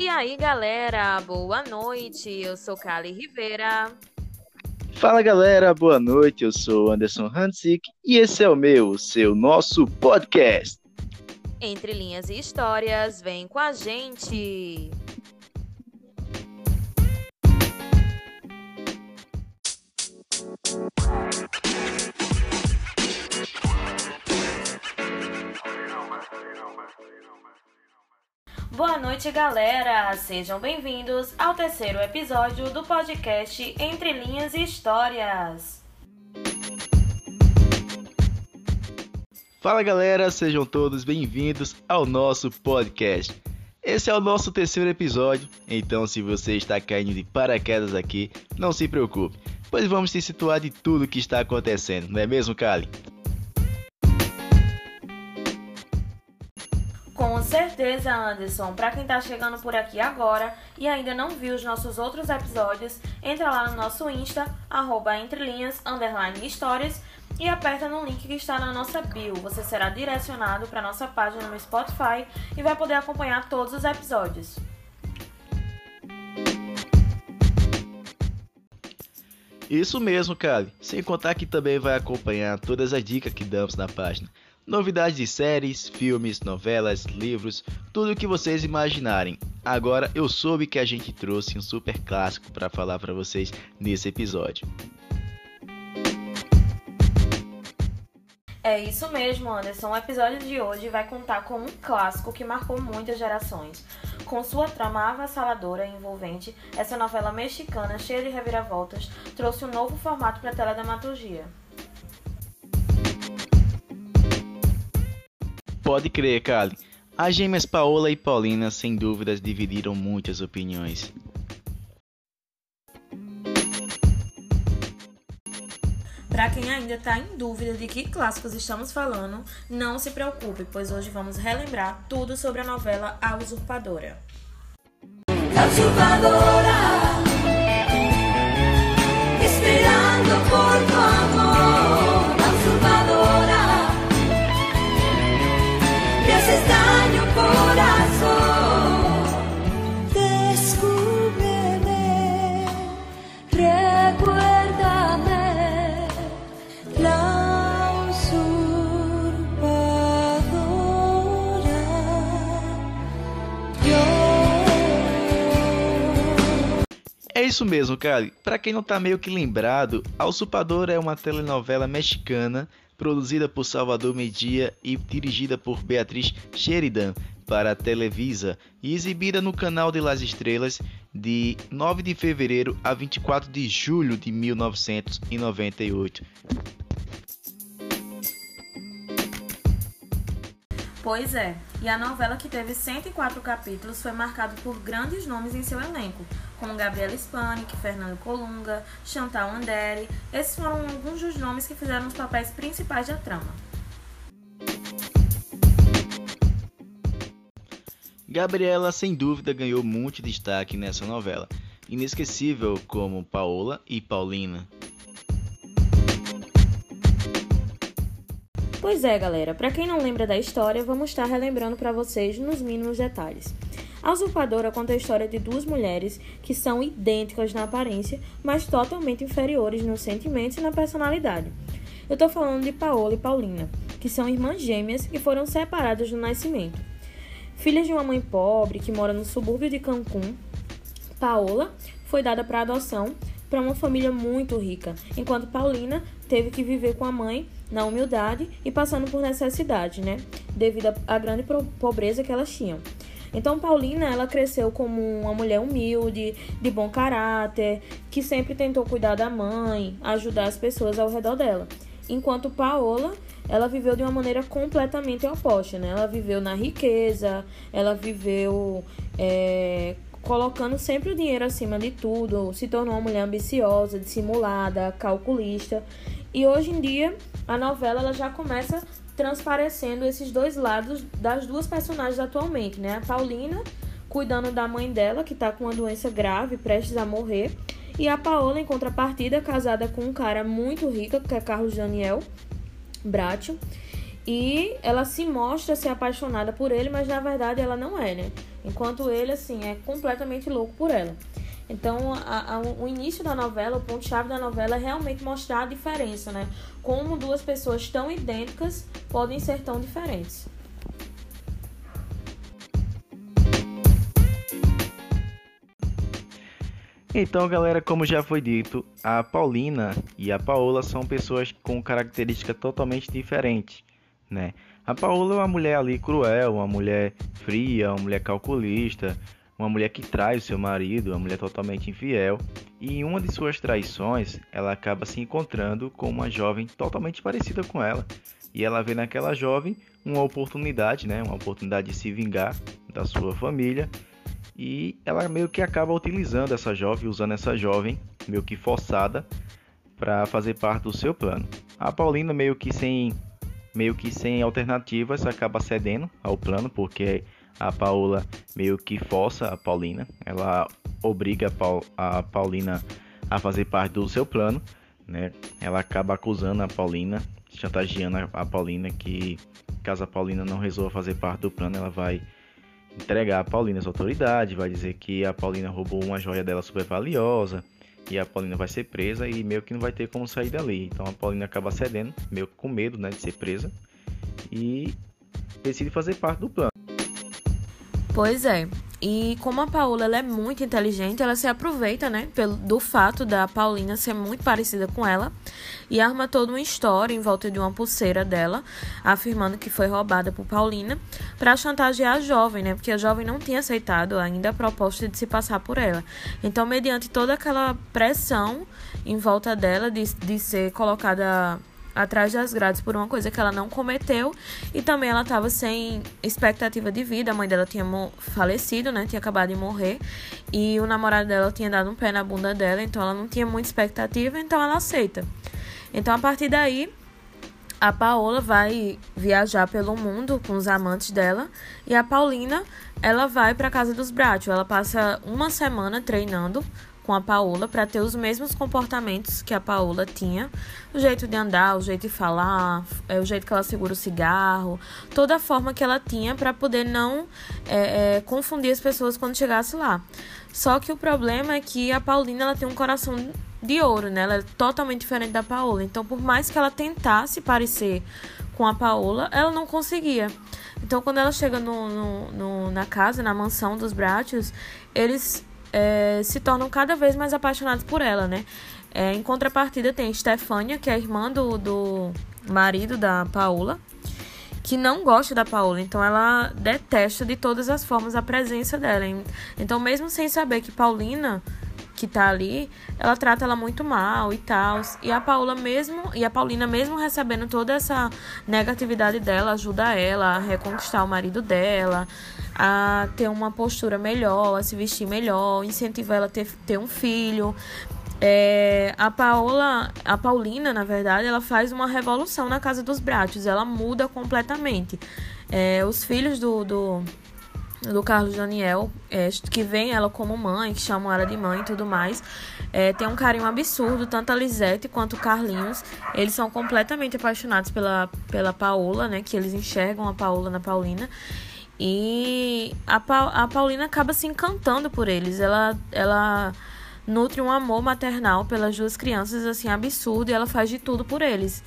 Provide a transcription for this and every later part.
E aí, galera, boa noite. Eu sou Kali Rivera. Fala, galera, boa noite. Eu sou Anderson Hansik e esse é o meu, seu, nosso podcast. Entre linhas e histórias, vem com a gente. Boa noite, galera! Sejam bem-vindos ao terceiro episódio do podcast Entre Linhas e Histórias. Fala, galera! Sejam todos bem-vindos ao nosso podcast. Esse é o nosso terceiro episódio, então se você está caindo de paraquedas aqui, não se preocupe, pois vamos se situar de tudo que está acontecendo, não é mesmo, Kali? Com certeza, Anderson. Para quem está chegando por aqui agora e ainda não viu os nossos outros episódios, entra lá no nosso Insta, arroba entrelinhas, underline histórias e aperta no link que está na nossa bio. Você será direcionado para nossa página no Spotify e vai poder acompanhar todos os episódios. Isso mesmo, Kali. Sem contar que também vai acompanhar todas as dicas que damos na página. Novidades de séries, filmes, novelas, livros, tudo o que vocês imaginarem. Agora eu soube que a gente trouxe um super clássico para falar para vocês nesse episódio. É isso mesmo, Anderson. O episódio de hoje vai contar com um clássico que marcou muitas gerações. Com sua trama avassaladora e envolvente, essa novela mexicana cheia de reviravoltas trouxe um novo formato para a teledramaturgia. Pode crer, Kali. As gêmeas Paola e Paulina, sem dúvidas, dividiram muitas opiniões. Para quem ainda está em dúvida de que clássicos estamos falando, não se preocupe, pois hoje vamos relembrar tudo sobre a novela A Usurpadora. A Usurpadora, isso mesmo, Kali. Para quem não tá meio que lembrado, A Usurpadora é uma telenovela mexicana produzida por Salvador Media e dirigida por Beatriz Sheridan para a Televisa e exibida no canal de Las Estrelas de 9 de fevereiro a 24 de julho de 1998. Pois é, e a novela que teve 104 capítulos foi marcada por grandes nomes em seu elenco, como Gabriela Spanik, Fernando Colunga, Chantal Andere. Esses foram alguns dos nomes que fizeram os papéis principais da trama. Gabriela, sem dúvida, ganhou muito destaque nessa novela, inesquecível como Paola e Paulina. Pois é, galera, para quem não lembra da história, vamos estar relembrando para vocês nos mínimos detalhes. A usurpadora conta a história de duas mulheres que são idênticas na aparência, mas totalmente inferiores nos sentimentos e na personalidade. Eu estou falando de Paola e Paulina, que são irmãs gêmeas e foram separadas no nascimento. Filhas de uma mãe pobre que mora no subúrbio de Cancún, Paola foi dada para adoção para uma família muito rica, enquanto Paulina teve que viver com a mãe na humildade e passando por necessidade, né? Devido à grande pobreza que elas tinham. Então Paulina, ela cresceu como uma mulher humilde, de bom caráter, que sempre tentou cuidar da mãe, ajudar as pessoas ao redor dela. Enquanto Paola, ela viveu de uma maneira completamente oposta, né? Ela viveu na riqueza, ela viveu é, colocando sempre o dinheiro acima de tudo, se tornou uma mulher ambiciosa, dissimulada, calculista. E hoje em dia, a novela ela já começa transparecendo esses dois lados das duas personagens atualmente, né? A Paulina cuidando da mãe dela, que tá com uma doença grave, prestes a morrer, e a Paola, em contrapartida, casada com um cara muito rico, que é Carlos Daniel Bratio, e ela se mostra ser apaixonada por ele, mas na verdade ela não é, né? enquanto ele, assim, é completamente louco por ela. Então, a, a, o início da novela, o ponto-chave da novela é realmente mostrar a diferença, né? Como duas pessoas tão idênticas podem ser tão diferentes. Então, galera, como já foi dito, a Paulina e a Paola são pessoas com características totalmente diferentes, né? A Paola é uma mulher ali cruel, uma mulher fria, uma mulher calculista, uma mulher que trai o seu marido, uma mulher totalmente infiel, e em uma de suas traições, ela acaba se encontrando com uma jovem totalmente parecida com ela, e ela vê naquela jovem uma oportunidade, né, uma oportunidade de se vingar da sua família e ela meio que acaba utilizando essa jovem, usando essa jovem meio que forçada para fazer parte do seu plano. A Paulina meio que sem meio que sem alternativas acaba cedendo ao plano porque a Paula meio que força a Paulina, ela obriga a, Paul, a Paulina a fazer parte do seu plano, né? Ela acaba acusando a Paulina, chantageando a Paulina que caso a Paulina não resolva fazer parte do plano, ela vai entregar a Paulina às autoridades, vai dizer que a Paulina roubou uma joia dela super valiosa e a Paulina vai ser presa e meio que não vai ter como sair dali. Então a Paulina acaba cedendo, meio com medo né, de ser presa e decide fazer parte do plano. Pois é. E como a Paola ela é muito inteligente, ela se aproveita, né, pelo, do fato da Paulina ser muito parecida com ela e arma toda uma história em volta de uma pulseira dela, afirmando que foi roubada por Paulina, para chantagear a jovem, né, porque a jovem não tinha aceitado ainda a proposta de se passar por ela. Então, mediante toda aquela pressão em volta dela de, de ser colocada atrás das grades por uma coisa que ela não cometeu e também ela estava sem expectativa de vida. A mãe dela tinha falecido, né? Tinha acabado de morrer e o namorado dela tinha dado um pé na bunda dela, então ela não tinha muita expectativa, então ela aceita. Então a partir daí a Paola vai viajar pelo mundo com os amantes dela e a Paulina ela vai para casa dos Bracho. Ela passa uma semana treinando com a Paola para ter os mesmos comportamentos que a Paola tinha, o jeito de andar, o jeito de falar, é, o jeito que ela segura o cigarro, toda a forma que ela tinha para poder não é, é, confundir as pessoas quando chegasse lá. Só que o problema é que a Paulina ela tem um coração de ouro, né? Ela é totalmente diferente da Paola. Então, por mais que ela tentasse parecer com a Paola, ela não conseguia. Então, quando ela chega no, no, no na casa, na mansão dos Bratios, eles é, se tornam cada vez mais apaixonados por ela, né? É, em contrapartida, tem Stefania, que é a irmã do, do marido da Paola, que não gosta da Paola, então ela detesta de todas as formas a presença dela. Então, mesmo sem saber que Paulina que tá ali, ela trata ela muito mal e tal. E a Paula mesmo, e a Paulina mesmo recebendo toda essa negatividade dela, ajuda ela a reconquistar o marido dela, a ter uma postura melhor, a se vestir melhor, incentiva ela a ter, ter um filho. É, a Paola, a Paulina, na verdade, ela faz uma revolução na casa dos Bratos, ela muda completamente. É, os filhos do, do do Carlos Daniel, é, que vem ela como mãe, que chamam ela de mãe e tudo mais. É, tem um carinho absurdo, tanto a Lisette quanto o Carlinhos. Eles são completamente apaixonados pela, pela Paola, né? Que eles enxergam a Paola na Paulina. E a, pa a Paulina acaba se encantando por eles. Ela, ela nutre um amor maternal pelas duas crianças, assim, absurdo. E ela faz de tudo por eles.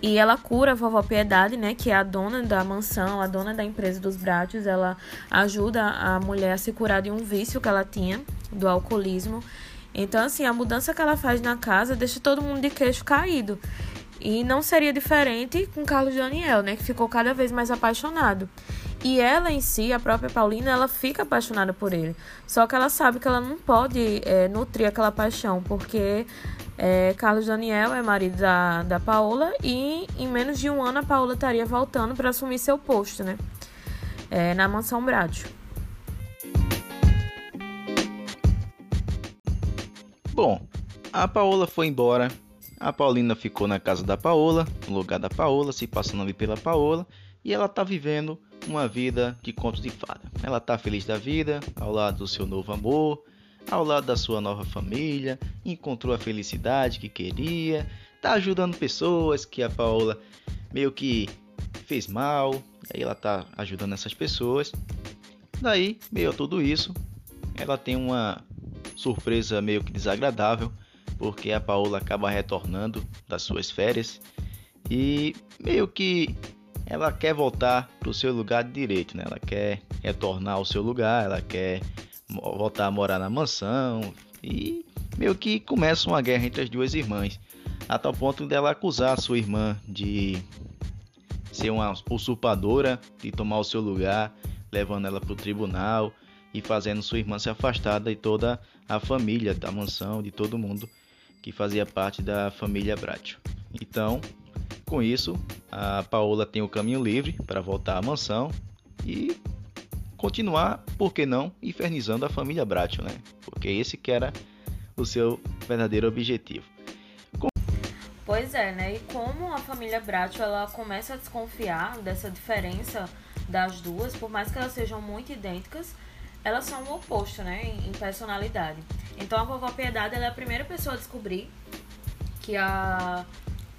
E ela cura a vovó Piedade, né, que é a dona da mansão, a dona da empresa dos Bratos. Ela ajuda a mulher a se curar de um vício que ela tinha, do alcoolismo. Então, assim, a mudança que ela faz na casa deixa todo mundo de queixo caído. E não seria diferente com Carlos Daniel, né, que ficou cada vez mais apaixonado. E ela em si, a própria Paulina, ela fica apaixonada por ele. Só que ela sabe que ela não pode é, nutrir aquela paixão, porque é, Carlos Daniel é marido da, da Paola e em menos de um ano a Paola estaria voltando para assumir seu posto, né? É, na mansão Brádio. Bom, a Paola foi embora. A Paulina ficou na casa da Paola, no lugar da Paola, se passando ali pela Paola, e ela tá vivendo uma vida de contos de fada. Ela tá feliz da vida, ao lado do seu novo amor, ao lado da sua nova família, encontrou a felicidade que queria, tá ajudando pessoas que a Paola meio que fez mal, aí ela tá ajudando essas pessoas. Daí, meio a tudo isso, ela tem uma surpresa meio que desagradável, porque a Paola acaba retornando das suas férias e meio que ela quer voltar para o seu lugar de direito, né? Ela quer retornar ao seu lugar, ela quer voltar a morar na mansão e meio que começa uma guerra entre as duas irmãs, a tal ponto dela acusar a sua irmã de ser uma usurpadora, de tomar o seu lugar, levando ela para o tribunal e fazendo sua irmã se afastar de toda a família da mansão, de todo mundo que fazia parte da família Bracho. Então, com isso, a Paola tem o caminho livre para voltar à mansão e continuar, por que não, infernizando a família Bracho, né? Porque esse que era o seu verdadeiro objetivo. Pois é, né? E como a família Bracho ela começa a desconfiar dessa diferença das duas, por mais que elas sejam muito idênticas, elas são o oposto, né, em personalidade. Então a vovó Piedade ela é a primeira pessoa a descobrir que a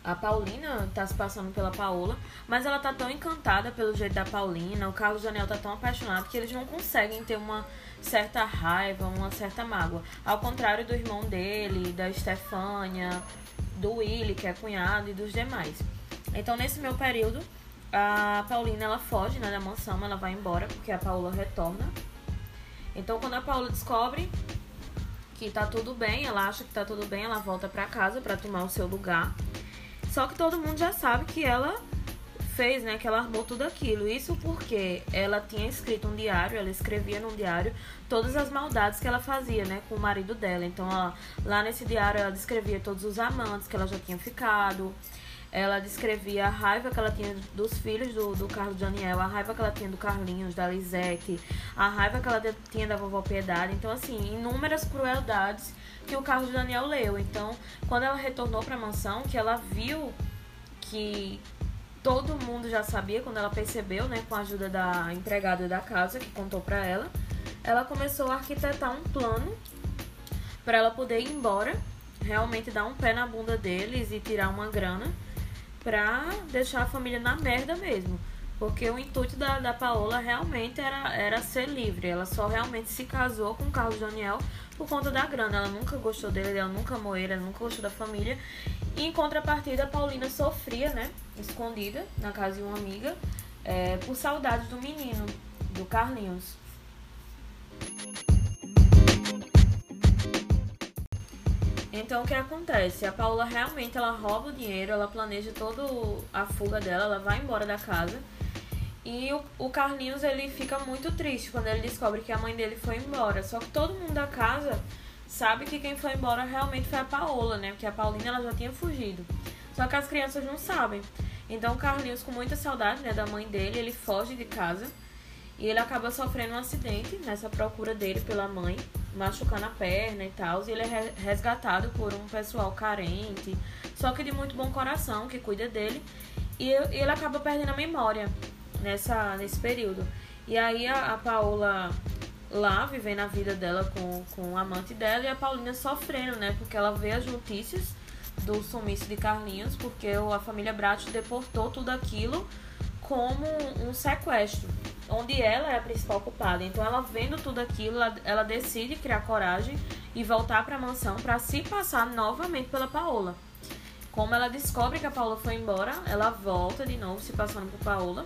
a Paulina tá se passando pela Paola, mas ela tá tão encantada pelo jeito da Paulina, o Carlos Daniel tá tão apaixonado que eles não conseguem ter uma certa raiva, uma certa mágoa. Ao contrário do irmão dele, da Estefânia, do Willy, que é cunhado, e dos demais. Então, nesse meu período, a Paulina ela foge né, da mansão, ela vai embora porque a Paula retorna. Então, quando a Paula descobre que tá tudo bem, ela acha que tá tudo bem, ela volta para casa para tomar o seu lugar. Só que todo mundo já sabe que ela fez, né, que ela armou tudo aquilo. Isso porque ela tinha escrito um diário, ela escrevia num diário todas as maldades que ela fazia, né, com o marido dela. Então, lá nesse diário ela descrevia todos os amantes que ela já tinha ficado. Ela descrevia a raiva que ela tinha dos filhos do, do Carlos Daniel, a raiva que ela tinha do Carlinhos, da Lisete, a raiva que ela tinha da vovó Piedade. Então, assim, inúmeras crueldades que o Carlos Daniel leu. Então, quando ela retornou para a mansão, que ela viu que todo mundo já sabia, quando ela percebeu, né, com a ajuda da empregada da casa que contou para ela, ela começou a arquitetar um plano para ela poder ir embora, realmente dar um pé na bunda deles e tirar uma grana pra deixar a família na merda mesmo. Porque o intuito da, da Paola realmente era, era ser livre. Ela só realmente se casou com o Carlos Daniel por conta da grana. Ela nunca gostou dele, ela nunca amou ele, ela nunca gostou da família. E em contrapartida, a Paulina sofria, né? Escondida na casa de uma amiga, é, por saudades do menino, do Carlinhos. Então o que acontece? A Paula realmente ela rouba o dinheiro, ela planeja toda a fuga dela, ela vai embora da casa. E o, o Carlinhos ele fica muito triste quando ele descobre que a mãe dele foi embora. Só que todo mundo da casa sabe que quem foi embora realmente foi a Paola, né? Porque a Paulina ela já tinha fugido. Só que as crianças não sabem. Então o Carlinhos, com muita saudade né, da mãe dele, ele foge de casa e ele acaba sofrendo um acidente nessa procura dele pela mãe machucando a perna e tal. E ele é resgatado por um pessoal carente, só que de muito bom coração, que cuida dele. E ele acaba perdendo a memória nessa, nesse período. E aí a, a Paola lá, vivendo a vida dela com, com o amante dela, e a Paulina sofrendo, né? Porque ela vê as notícias do sumiço de Carlinhos, porque a família Brat deportou tudo aquilo como um sequestro onde ela é a principal culpada. Então, ela vendo tudo aquilo, ela, ela decide criar coragem e voltar para a mansão para se passar novamente pela Paola. Como ela descobre que a Paola foi embora, ela volta de novo se passando por Paola.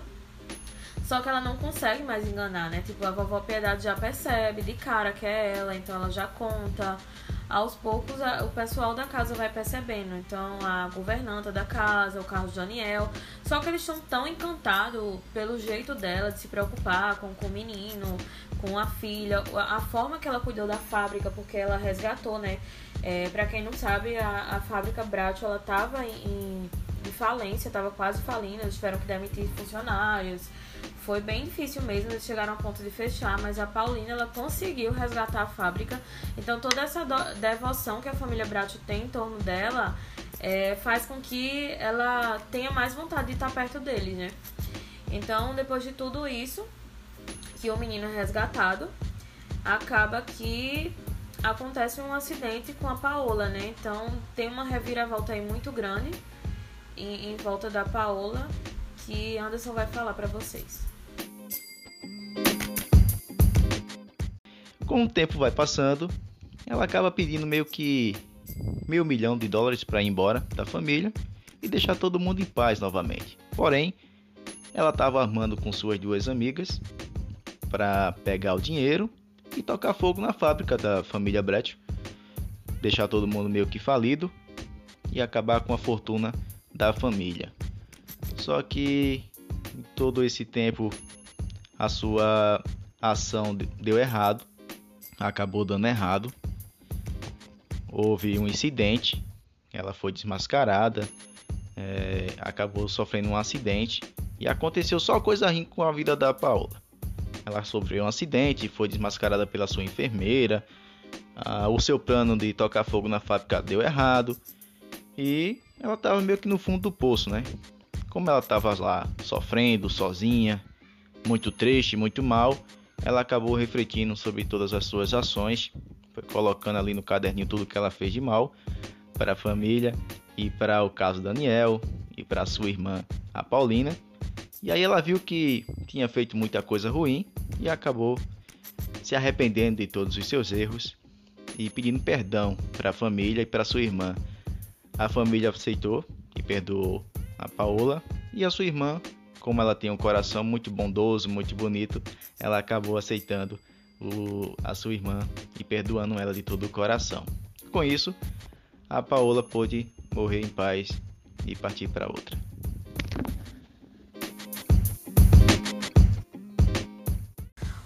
Só que ela não consegue mais enganar, né? Tipo, a vovó Piedade já percebe de cara que é ela, então ela já conta aos poucos a, o pessoal da casa vai percebendo. Então a governanta da casa, o Carlos Daniel. Só que eles estão tão encantados pelo jeito dela de se preocupar com, com o menino, com a filha, a, a forma que ela cuidou da fábrica, porque ela resgatou, né? É, para quem não sabe, a, a fábrica Bracho ela tava em, em, em falência, tava quase falindo, eles tiveram que demitir funcionários. Foi bem difícil mesmo, eles chegaram a ponto de fechar, mas a Paulina ela conseguiu resgatar a fábrica. Então toda essa devoção que a família Bracho tem em torno dela é, faz com que ela tenha mais vontade de estar perto dele, né? Então depois de tudo isso, que o menino é resgatado, acaba que acontece um acidente com a Paola, né? Então tem uma reviravolta aí muito grande em, em volta da Paola que Anderson vai falar para vocês. Com o tempo vai passando, ela acaba pedindo meio que meio milhão de dólares para ir embora da família e deixar todo mundo em paz novamente. Porém, ela estava armando com suas duas amigas para pegar o dinheiro e tocar fogo na fábrica da família Brett, deixar todo mundo meio que falido e acabar com a fortuna da família. Só que em todo esse tempo a sua ação deu errado, acabou dando errado. Houve um incidente, ela foi desmascarada, é, acabou sofrendo um acidente e aconteceu só coisa ruim com a vida da Paola. Ela sofreu um acidente, foi desmascarada pela sua enfermeira. Ah, o seu plano de tocar fogo na fábrica deu errado e ela estava meio que no fundo do poço, né? Como ela estava lá sofrendo, sozinha, muito triste, muito mal, ela acabou refletindo sobre todas as suas ações, foi colocando ali no caderninho tudo que ela fez de mal para a família e para o caso Daniel e para sua irmã, a Paulina. E aí ela viu que tinha feito muita coisa ruim e acabou se arrependendo de todos os seus erros e pedindo perdão para a família e para sua irmã. A família aceitou e perdoou a Paola e a sua irmã, como ela tem um coração muito bondoso, muito bonito, ela acabou aceitando o, a sua irmã e perdoando ela de todo o coração. Com isso, a Paola pôde morrer em paz e partir para outra.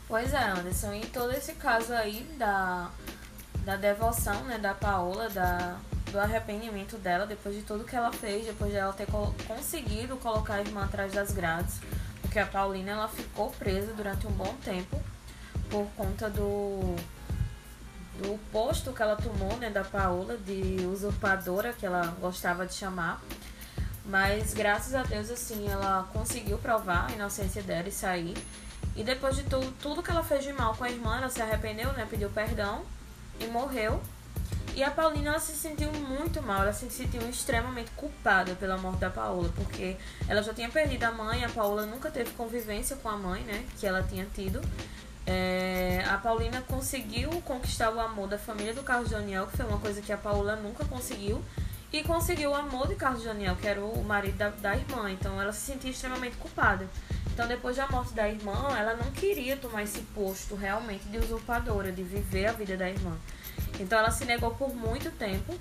Pois é, Anderson, e todo esse caso aí da, da devoção, né, da Paola, da, do arrependimento dela depois de tudo que ela fez, depois de ela ter co conseguido colocar a irmã atrás das grades, porque a Paulina ela ficou presa durante um bom tempo por conta do do posto que ela tomou, né, da Paola de usurpadora que ela gostava de chamar. Mas graças a Deus assim, ela conseguiu provar a inocência dela e sair. E depois de tudo, tudo que ela fez de mal com a irmã, ela se arrependeu, né, pediu perdão e morreu. E a Paulina ela se sentiu muito mal, ela se sentiu extremamente culpada pela morte da Paola, porque ela já tinha perdido a mãe, a Paola nunca teve convivência com a mãe, né, que ela tinha tido. É, a Paulina conseguiu conquistar o amor da família do Carlos Daniel, que foi uma coisa que a Paola nunca conseguiu, e conseguiu o amor de Carlos Daniel, que era o marido da, da irmã, então ela se sentia extremamente culpada. Então, depois da morte da irmã, ela não queria tomar esse posto realmente de usurpadora, de viver a vida da irmã. Então ela se negou por muito tempo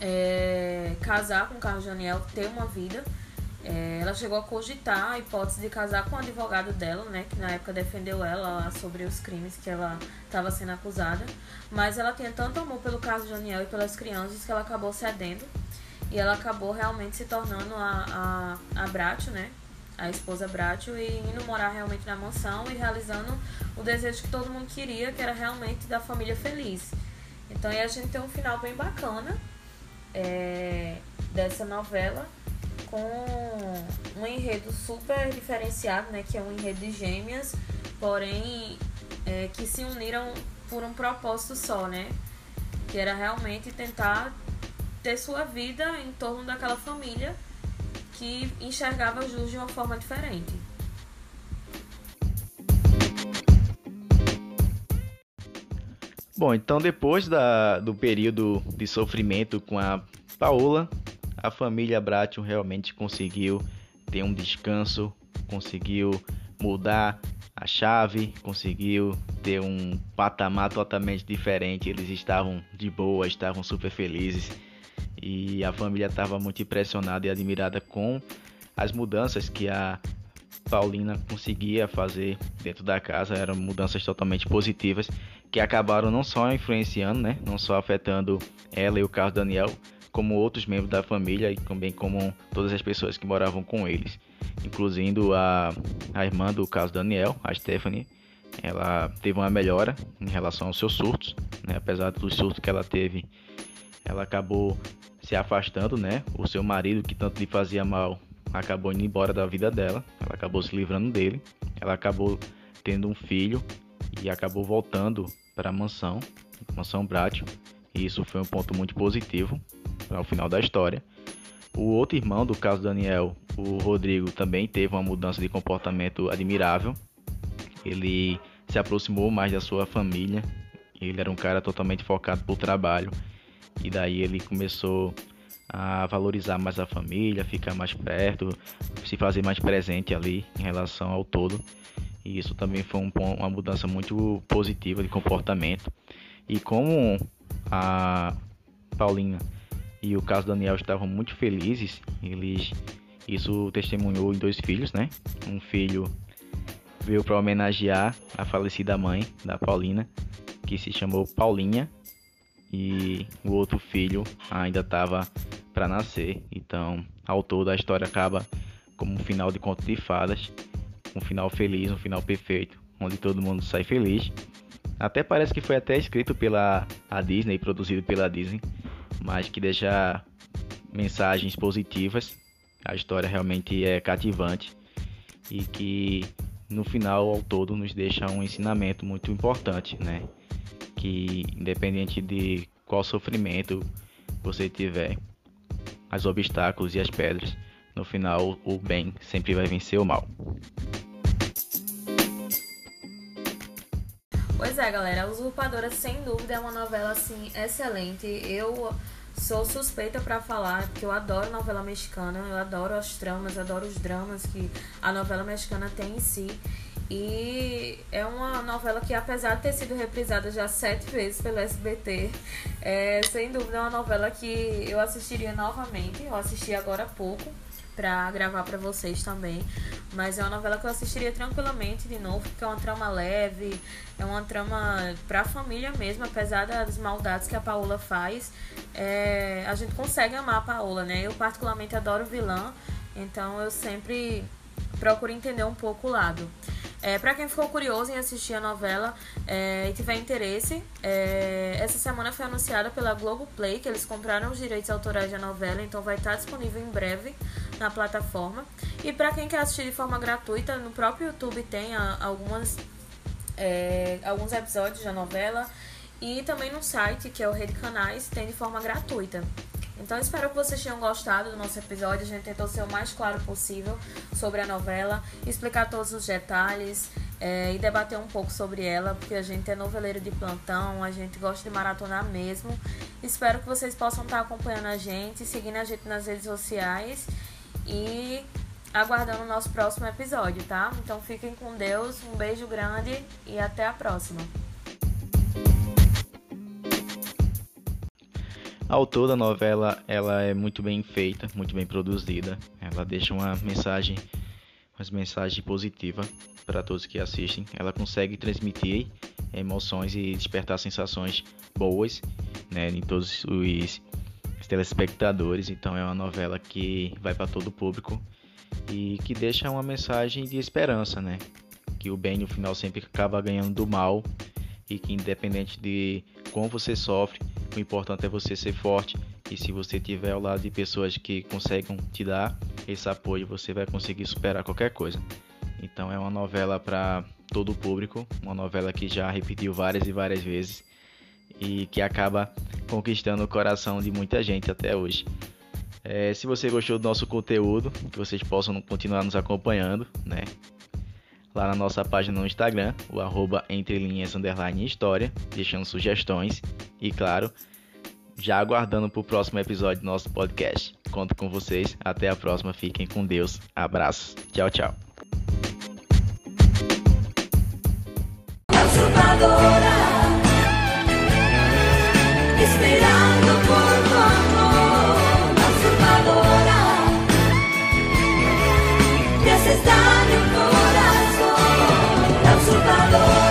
é, casar com Carlos Daniel, ter uma vida. É, ela chegou a cogitar a hipótese de casar com o advogado dela, né, que na época defendeu ela sobre os crimes que ela estava sendo acusada. Mas ela tinha tanto amor pelo Carlos Daniel e pelas crianças que ela acabou cedendo. E ela acabou realmente se tornando a, a, a né, a esposa Bracho, e indo morar realmente na mansão e realizando o desejo que todo mundo queria, que era realmente da família feliz. Então aí a gente tem um final bem bacana é, dessa novela com um enredo super diferenciado, né? Que é um enredo de gêmeas, porém é, que se uniram por um propósito só, né? Que era realmente tentar ter sua vida em torno daquela família que enxergava Jus de uma forma diferente. Bom, então depois da, do período de sofrimento com a Paola, a família Bratton realmente conseguiu ter um descanso, conseguiu mudar a chave, conseguiu ter um patamar totalmente diferente. Eles estavam de boa, estavam super felizes e a família estava muito impressionada e admirada com as mudanças que a Paulina conseguia fazer dentro da casa. Eram mudanças totalmente positivas que acabaram não só influenciando, né, não só afetando ela e o Carlos Daniel, como outros membros da família e também como todas as pessoas que moravam com eles, incluindo a, a irmã do Carlos Daniel, a Stephanie. Ela teve uma melhora em relação aos seus surtos, né, apesar dos surtos que ela teve, ela acabou se afastando, né? O seu marido que tanto lhe fazia mal acabou indo embora da vida dela, ela acabou se livrando dele, ela acabou tendo um filho e acabou voltando para a mansão, mansão Bratio, e isso foi um ponto muito positivo para o final da história. O outro irmão do caso Daniel, o Rodrigo, também teve uma mudança de comportamento admirável. Ele se aproximou mais da sua família. Ele era um cara totalmente focado pro trabalho. E daí ele começou a valorizar mais a família, ficar mais perto, se fazer mais presente ali em relação ao todo. E isso também foi um, uma mudança muito positiva de comportamento. E como a Paulinha e o caso Daniel estavam muito felizes, eles isso testemunhou em dois filhos, né? Um filho veio para homenagear a falecida mãe da Paulina, que se chamou Paulinha, e o outro filho ainda estava para nascer. Então, ao todo, a história acaba como um final de conto de fadas, um final feliz, um final perfeito, onde todo mundo sai feliz. Até parece que foi até escrito pela a Disney, produzido pela Disney, mas que deixa mensagens positivas. A história realmente é cativante e que no final ao todo nos deixa um ensinamento muito importante, né? Que independente de qual sofrimento você tiver, os obstáculos e as pedras, no final o bem sempre vai vencer o mal. Pois é, galera, Usurpadora sem dúvida é uma novela assim excelente. Eu sou suspeita para falar porque eu adoro novela mexicana, eu adoro as tramas, adoro os dramas que a novela mexicana tem em si. E é uma novela que, apesar de ter sido reprisada já sete vezes pelo SBT, é sem dúvida é uma novela que eu assistiria novamente. Eu assisti agora há pouco para gravar para vocês também. Mas é uma novela que eu assistiria tranquilamente de novo, porque é uma trama leve, é uma trama pra família mesmo, apesar das maldades que a Paola faz. É, a gente consegue amar a Paola, né? Eu particularmente adoro vilã, então eu sempre procuro entender um pouco o lado. É, para quem ficou curioso em assistir a novela é, e tiver interesse, é, essa semana foi anunciada pela Globoplay que eles compraram os direitos autorais da novela, então vai estar disponível em breve na plataforma. E para quem quer assistir de forma gratuita, no próprio YouTube tem a, algumas, é, alguns episódios da novela e também no site, que é o Rede Canais, tem de forma gratuita. Então espero que vocês tenham gostado do nosso episódio. A gente tentou ser o mais claro possível sobre a novela, explicar todos os detalhes é, e debater um pouco sobre ela, porque a gente é noveleiro de plantão, a gente gosta de maratonar mesmo. Espero que vocês possam estar acompanhando a gente, seguindo a gente nas redes sociais e aguardando o nosso próximo episódio, tá? Então fiquem com Deus, um beijo grande e até a próxima. Ao todo a novela ela é muito bem feita, muito bem produzida. Ela deixa uma mensagem, uma mensagem positiva para todos que assistem. Ela consegue transmitir emoções e despertar sensações boas, né, em todos os telespectadores. Então é uma novela que vai para todo o público e que deixa uma mensagem de esperança, né? Que o bem no final sempre acaba ganhando do mal e que independente de como você sofre, o importante é você ser forte e se você tiver ao lado de pessoas que conseguem te dar esse apoio, você vai conseguir superar qualquer coisa. Então é uma novela para todo o público, uma novela que já repetiu várias e várias vezes e que acaba conquistando o coração de muita gente até hoje. É, se você gostou do nosso conteúdo, que vocês possam continuar nos acompanhando, né? lá na nossa página no Instagram, o arroba underline história, deixando sugestões e, claro, já aguardando para o próximo episódio do nosso podcast. Conto com vocês, até a próxima, fiquem com Deus, abraços, tchau, tchau. Esperando Lord.